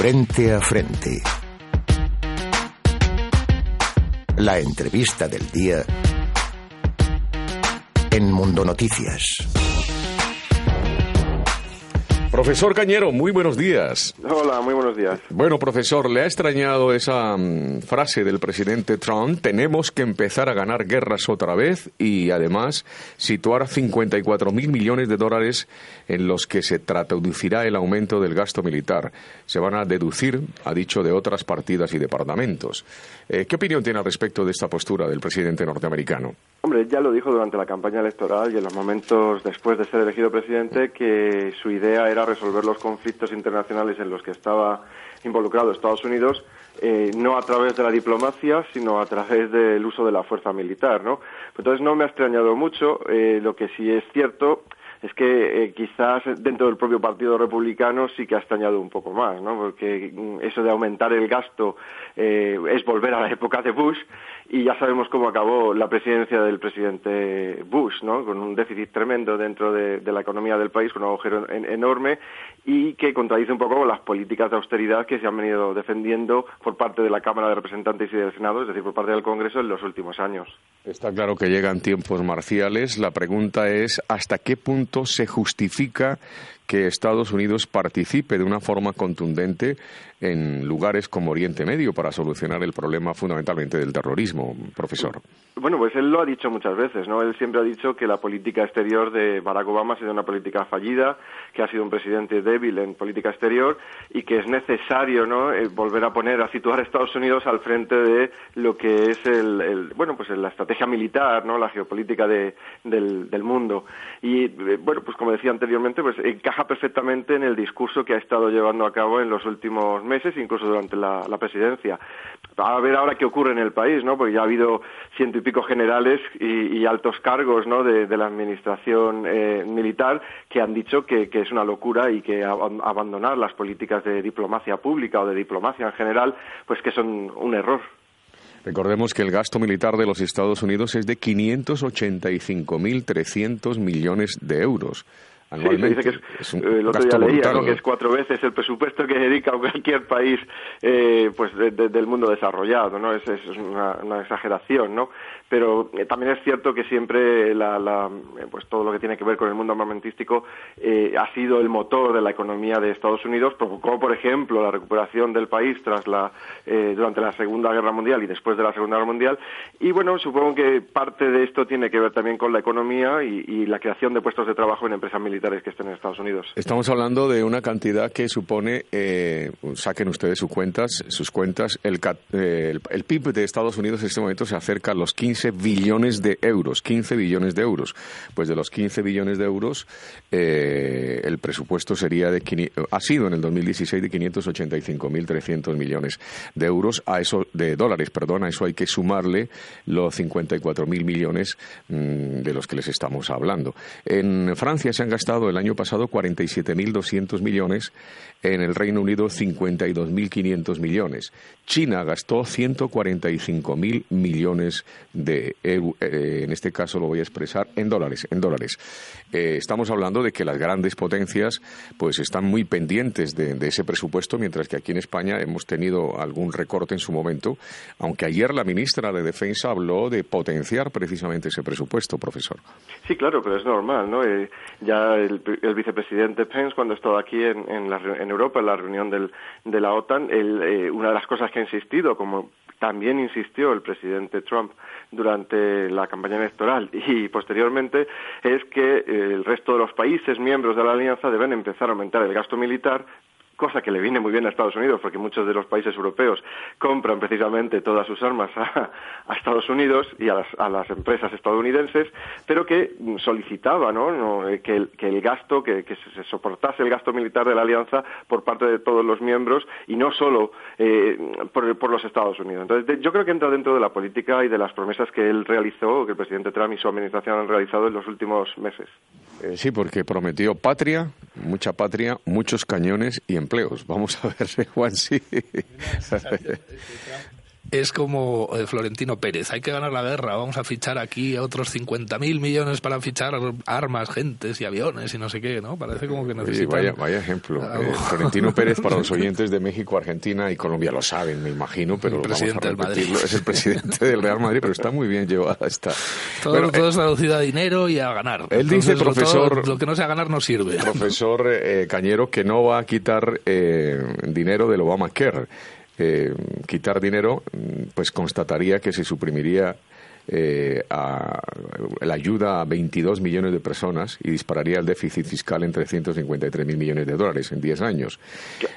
Frente a frente. La entrevista del día en Mundo Noticias. Profesor Cañero, muy buenos días. Hola, muy buenos días. Bueno, profesor, ¿le ha extrañado esa mm, frase del presidente Trump? Tenemos que empezar a ganar guerras otra vez y además situar 54 mil millones de dólares en los que se traducirá el aumento del gasto militar. Se van a deducir, ha dicho, de otras partidas y departamentos. Eh, ¿Qué opinión tiene al respecto de esta postura del presidente norteamericano? Hombre, ya lo dijo durante la campaña electoral y en los momentos después de ser elegido presidente que su idea era resolver los conflictos internacionales en los que estaba involucrado Estados Unidos eh, no a través de la diplomacia, sino a través del uso de la fuerza militar, ¿no? Entonces no me ha extrañado mucho. Eh, lo que sí es cierto es que eh, quizás dentro del propio Partido Republicano sí que ha extrañado un poco más, ¿no? Porque mm, eso de aumentar el gasto es volver a la época de Bush y ya sabemos cómo acabó la presidencia del presidente Bush, ¿no? Con un déficit tremendo dentro de, la economía del país, con un agujero enorme y que contradice un poco las políticas de austeridad que se han venido defendiendo por parte de la Cámara de Representantes y del Senado, es decir, por parte del Congreso en los últimos años. Está claro que llegan tiempos marciales. La pregunta es hasta qué punto se justifica que Estados Unidos participe de una forma contundente en lugares como Oriente Medio para solucionar el problema fundamentalmente del terrorismo, profesor. Bueno, pues él lo ha dicho muchas veces, ¿no? Él siempre ha dicho que la política exterior de Barack Obama ha sido una política fallida, que ha sido un presidente débil en política exterior y que es necesario, ¿no? Eh, volver a poner, a situar a Estados Unidos al frente de lo que es el, bueno, pues la estrategia militar, ¿no? La geopolítica del, mundo. Y, eh, bueno, pues como decía anteriormente, pues encaja perfectamente en el discurso que ha estado llevando a cabo en los últimos meses, incluso durante la, presidencia. A ver ahora qué ocurre en el país, ¿no? Porque ya ha habido ciento y pico generales y, altos cargos, ¿no? De, la administración eh, militar que han dicho que, es una locura y que abandonar las políticas de diplomacia pública o de diplomacia en general, pues que son un error. Recordemos que el gasto militar de los Estados Unidos es de 585.300 millones de euros anualmente. que es, un eh, el otro día leía que es cuatro veces el presupuesto que dedica cualquier país eh, pues del mundo desarrollado, ¿no? Es, es una, una, exageración, ¿no? Pero eh, también es cierto que siempre la, la, eh, pues todo lo que tiene que ver con el mundo armamentístico ha sido el motor de la economía de Estados Unidos, como por ejemplo la recuperación del país tras la durante la Segunda Guerra Mundial y después de la Segunda Guerra Mundial. Y bueno, supongo que parte de esto tiene que ver también con la economía y, y la creación de puestos de trabajo en empresas militares que estén en Estados Unidos. Estamos hablando de una cantidad que supone, eh, saquen ustedes sus cuentas, sus cuentas, el, eh, el, PIB de Estados Unidos en este momento se acerca a los 15 billones de euros, 15 billones de euros. Pues de los 15 billones de euros, eh, el presupuesto sería de, ha sido en el 2016 de 585.300 millones de euros, a eso, de dólares, perdón, a eso hay que sumarle los 54.000 millones mm, de los que les estamos hablando. En Francia se han gastado el año pasado 47.200 millones, en el Reino Unido 52.500 millones. China gastó 145.000 millones de euros, eh, en este caso lo voy a expresar en dólares, en dólares. Eh, estamos hablando de que las grandes potencias pues están muy pendientes de, de, ese presupuesto, mientras que aquí en España hemos tenido algún recorte en su momento, aunque ayer la ministra de Defensa habló de potenciar precisamente ese presupuesto, profesor. Sí, claro, pero es normal, ¿no? Eh, ya el, vicepresidente Pence, cuando estaba aquí en, en, Europa, en la reunión del, de la OTAN, eh, una de las cosas que ha insistido, como también insistió el presidente Trump durante la campaña electoral y posteriormente, es que eh, el resto de los países miembros de la alianza deben empezar a aumentar el gasto militar cosa que le viene muy bien a Estados Unidos, porque muchos de los países europeos compran precisamente todas sus armas a, Estados Unidos y a las, empresas estadounidenses, pero que solicitaba ¿no? Eh, que, el, gasto, que, se soportase el gasto militar de la alianza por parte de todos los miembros y no solo eh, por, los Estados Unidos. Entonces, yo creo que entra dentro de la política y de las promesas que él realizó, que el presidente Trump y su administración han realizado en los últimos meses. Eh, sí, porque prometió patria, mucha patria, muchos cañones y empleos. Vamos a ver, Juan, sí. Es como eh, Florentino Pérez. Hay que ganar la guerra. Vamos a fichar aquí otros 50.000 millones para fichar armas, gentes y aviones y no sé qué, ¿no? Parece como que necesitan... vaya, ejemplo. Eh, Florentino Pérez, para los oyentes de México, Argentina y Colombia lo saben, me imagino, pero el presidente vamos a repetirlo. Es el presidente del Real Madrid, pero está muy bien llevada esta... Todo, todo es traducido a dinero y a ganar. Él dice, profesor... Lo, que no sea ganar no sirve. Profesor Cañero, que no va a quitar dinero del Obamacare eh, quitar dinero, pues constataría que se suprimiría eh, a, la ayuda a 22 millones de personas y dispararía el déficit fiscal en 353 mil millones de dólares en 10 años.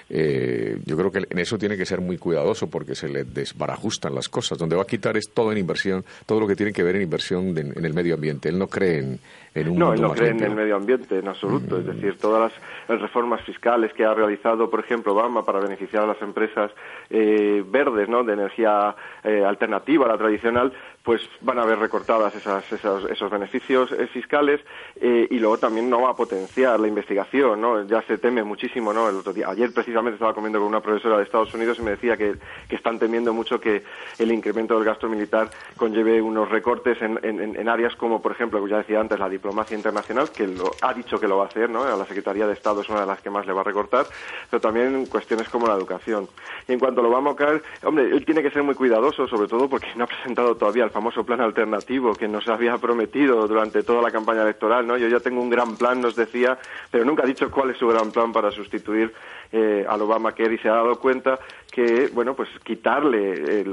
Eh, yo creo que en eso tiene que ser muy cuidadoso porque se le desbarajustan las cosas. Donde va a quitar es todo en inversión, todo lo que tiene que ver en inversión en el medio ambiente. Él no cree en, no, él no cree en el medio ambiente en absoluto. Es mm. decir, todas las reformas fiscales que ha realizado, por ejemplo, Obama para beneficiar a las empresas eh, verdes, ¿no? De energía eh, alternativa a la tradicional, pues van a ver recortadas esas, esos beneficios eh, fiscales y luego también no va a potenciar la investigación, ¿no? Ya se teme muchísimo, ¿no? El otro día, ayer precisamente estaba comiendo con una profesora de Estados Unidos y me decía que, que están temiendo mucho que el incremento del gasto militar conlleve unos recortes en, en, en áreas como, por ejemplo, como ya decía antes, la diplomacia internacional, que lo, ha dicho que lo va a hacer, ¿no? La Secretaría de Estado es una de las que más le va a recortar, pero también cuestiones como la educación. Y en cuanto lo vamos a caer, hombre, él tiene que ser muy cuidadoso, sobre todo porque no ha presentado todavía el famoso plan alternativo que nos había prometido durante toda la campaña electoral, ¿no? Yo ya tengo un gran plan, nos decía, pero nunca ha dicho cuál es su gran plan para sustituir eh, al Obamacare y se ha dado cuenta que, bueno, pues quitarle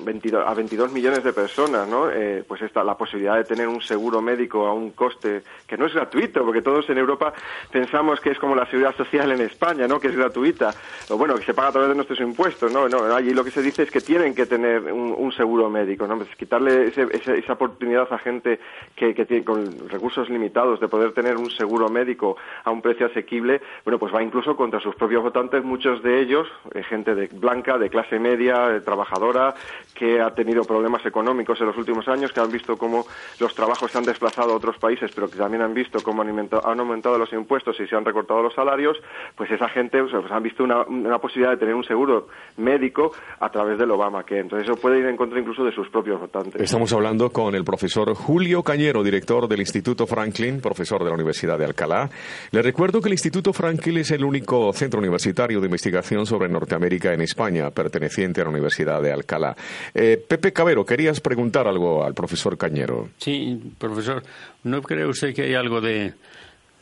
22, eh, a 22 millones de personas, ¿no? Eh, pues esta, la posibilidad de tener un seguro médico a un coste que no es gratuito, porque todos en Europa pensamos que es como la seguridad social en España, ¿no? Que es gratuita, bueno, que se paga a través de nuestros impuestos, ¿no? no allí lo que se dice es que tienen que tener un, seguro médico, ¿no? Pues quitarle esa oportunidad a gente que, tiene con recursos limitados de poder tener un seguro médico a un precio asequible, bueno, pues va incluso contra sus propios votantes, muchos de ellos, eh, gente de blanca, de clase media, trabajadora, que ha tenido problemas económicos en los últimos años, que han visto cómo los trabajos se han desplazado a otros países, pero que también han visto cómo han, han aumentado los impuestos y se han recortado los salarios, pues esa gente pues, han visto una, posibilidad de tener un seguro médico a través del Obama, que entonces eso puede ir en contra incluso de sus propios votantes. Estamos hablando con el profesor Julio Cañero, director del Instituto Franklin, profesor de la Universidad de Alcalá. Le recuerdo que el Instituto Franklin es el único centro universitario de investigación sobre Norteamérica en España, perteneciente a la Universidad de Alcalá. Eh, Pepe Cabero, querías preguntar algo al profesor Cañero. Sí, profesor, ¿no cree usted que hay algo de,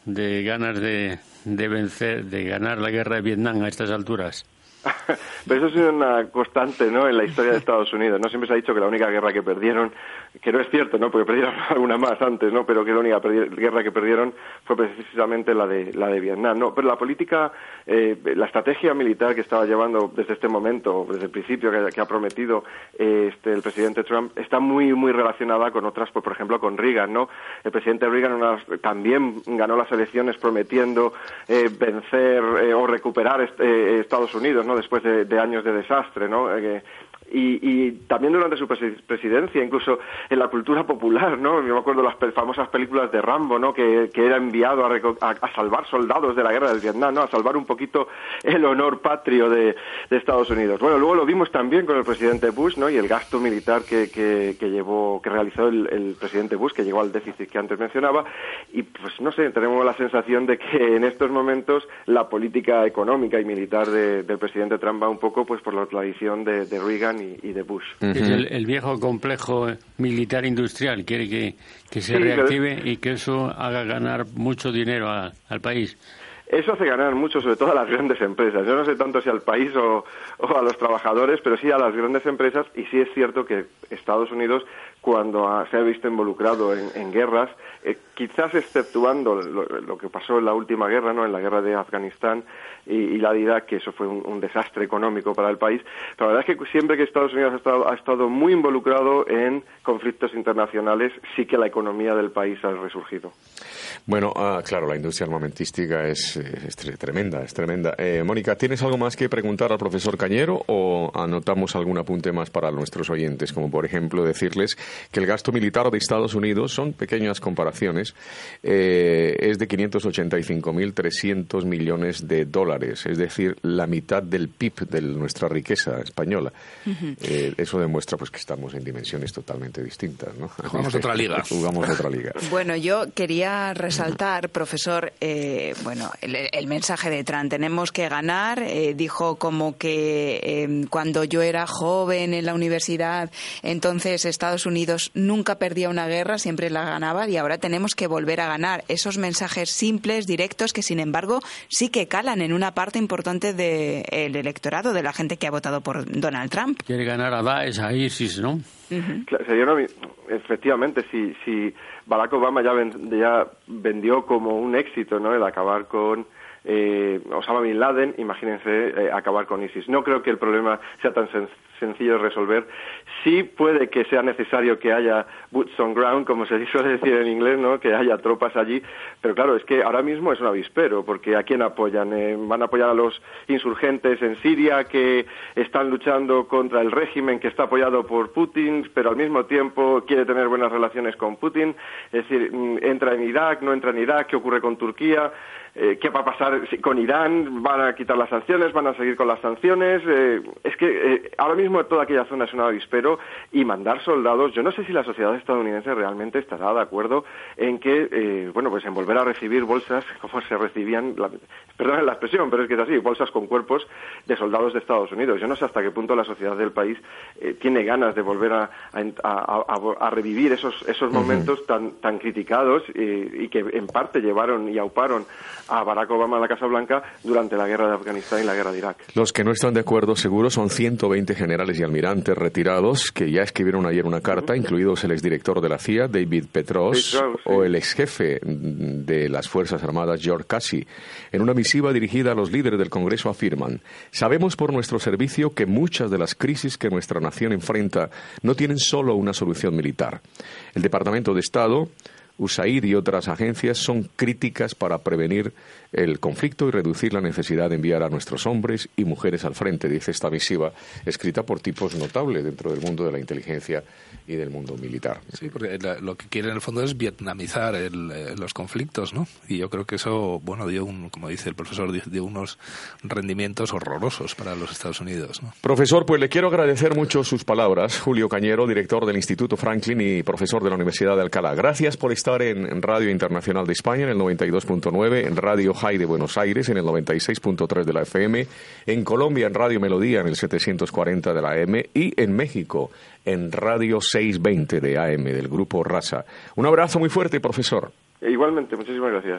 de ganas de, de vencer, de ganar la guerra de Vietnam a estas alturas? Pero eso sido una constante ¿no? en la historia de Estados Unidos. No siempre se ha dicho que la única guerra que perdieron, que no es cierto, ¿no? porque perdieron alguna más antes, ¿no? pero que la única guerra que perdieron fue precisamente la de, la de Vietnam. ¿no? Pero la política, eh, la estrategia militar que estaba llevando desde este momento, desde el principio que, ha prometido eh, este, el presidente Trump, está muy, muy relacionada con otras, pues, por ejemplo, con Reagan. ¿no? El presidente Reagan también ganó las elecciones prometiendo eh, vencer o recuperar Estados Unidos, ¿no? Después de, años de desastre, ¿no? Eh, y, también durante su presidencia, incluso en la cultura popular, ¿no? Yo me acuerdo las famosas películas de Rambo, ¿no? Que, era enviado a, salvar soldados de la guerra del Vietnam, ¿no? A salvar un poquito el honor patrio de, Estados Unidos. Bueno, luego lo vimos también con el presidente Bush, ¿no? Y el gasto militar que, que, llevó, que realizó el, presidente Bush, que llegó al déficit que antes mencionaba. Y pues no sé, tenemos la sensación de que en estos momentos la política económica y militar del presidente Trump va un poco pues por la tradición de Reagan y, de Bush. el, viejo complejo militar industrial quiere que, se reactive y que eso haga ganar mucho dinero al país. Eso hace ganar mucho, sobre todo a las grandes empresas. Yo no sé tanto si al país o, a los trabajadores, pero sí a las grandes empresas. Y sí es cierto que Estados Unidos, cuando se ha visto involucrado en, guerras, eh, quizás exceptuando lo, que pasó en la última guerra, no, en la guerra de Afganistán, y, la la que eso fue un, desastre económico para el país. Pero la verdad es que siempre que Estados Unidos ha estado, ha estado muy involucrado en conflictos internacionales, sí que la economía del país ha resurgido. Bueno, ah, claro, la industria armamentística es, tremenda, es tremenda. Eh, Mónica, ¿tienes algo más que preguntar al profesor Cañero o anotamos algún apunte más para nuestros oyentes? Como por ejemplo decirles que el gasto militar de Estados Unidos, son pequeñas comparaciones, eh, es de 585.300 millones de dólares, es decir, la mitad del PIB de nuestra riqueza española. Eh, eso demuestra pues que estamos en dimensiones totalmente distintas. ¿no? Jugamos otra liga. Jugamos otra liga. Bueno, yo quería resaltar, profesor, eh, bueno, el, mensaje de Trump. Tenemos que ganar. Eh, dijo como que em, cuando yo era joven en la universidad, entonces Estados Unidos nunca perdía una guerra, siempre la ganaba y ahora tenemos que volver a ganar. Esos mensajes simples, directos, que sin embargo sí que calan en una parte importante del electorado, de la gente que ha votado por Donald Trump. Quiere ganar a Daesh, a ISIS, ¿no? efectivamente, si, si Barack Obama ya, ya vendió como un éxito ¿no? el acabar con eh, Osama Bin Laden, imagínense eh, acabar con ISIS. No creo que el problema sea tan sencillo de resolver. Sí puede que sea necesario que haya boots on ground, como se suele decir en inglés, ¿no? que haya tropas allí, pero claro, es que ahora mismo es un avispero, porque ¿a quién apoyan? Eh, ¿Van a apoyar a los insurgentes en Siria que están luchando contra el régimen que está apoyado por Putin, pero al mismo tiempo quiere tener buenas relaciones con Putin? Es decir, mm, ¿entra en Irak? ¿No entra en Irak? ¿Qué ocurre con Turquía? Eh, qué va a pasar con Irán, van a quitar las sanciones, van a seguir con las sanciones. Eh, es que eh, ahora mismo toda aquella zona es un avispero y mandar soldados, yo no sé si la sociedad estadounidense realmente estará de acuerdo en que, bueno, pues en volver a recibir bolsas como se recibían, la, perdón la expresión, pero es que es así, bolsas con cuerpos de soldados de Estados Unidos. Yo no sé hasta qué punto la sociedad del país tiene ganas de volver a, a, revivir esos, esos momentos tan, tan criticados y que en parte llevaron y auparon a Barack Obama a la Casa Blanca durante la guerra de Afganistán y la guerra de Irak. Los que no están de acuerdo seguro son 120 generales y almirantes retirados que ya escribieron ayer una carta, incluidos el exdirector de la CIA, David Petros, o el exjefe de las Fuerzas Armadas, George Casey. En una misiva dirigida a los líderes del Congreso afirman, sabemos por nuestro servicio que muchas de las crisis que nuestra nación enfrenta no tienen solo una solución militar. El Departamento de Estado USAID y otras agencias son críticas para prevenir el conflicto y reducir la necesidad de enviar a nuestros hombres y mujeres al frente, dice esta misiva, escrita por tipos notables dentro del mundo de la inteligencia y del mundo militar. Sí, porque lo que quiere en el fondo es vietnamizar eh, los conflictos, ¿no? Y yo creo que eso, bueno, dio, un, como dice el profesor, dio unos rendimientos horrorosos para los Estados Unidos, ¿no? Profesor, pues le quiero agradecer mucho sus palabras. Julio Cañero, director del Instituto Franklin y profesor de la Universidad de Alcalá. Gracias por estar en Radio Internacional de España en el 92.9, en Radio High de Buenos Aires en el 96.3 de la FM, en Colombia en Radio Melodía en el 740 de la AM y en México en Radio 620 de AM del grupo Raza. Un abrazo muy fuerte, profesor. Igualmente, muchísimas gracias.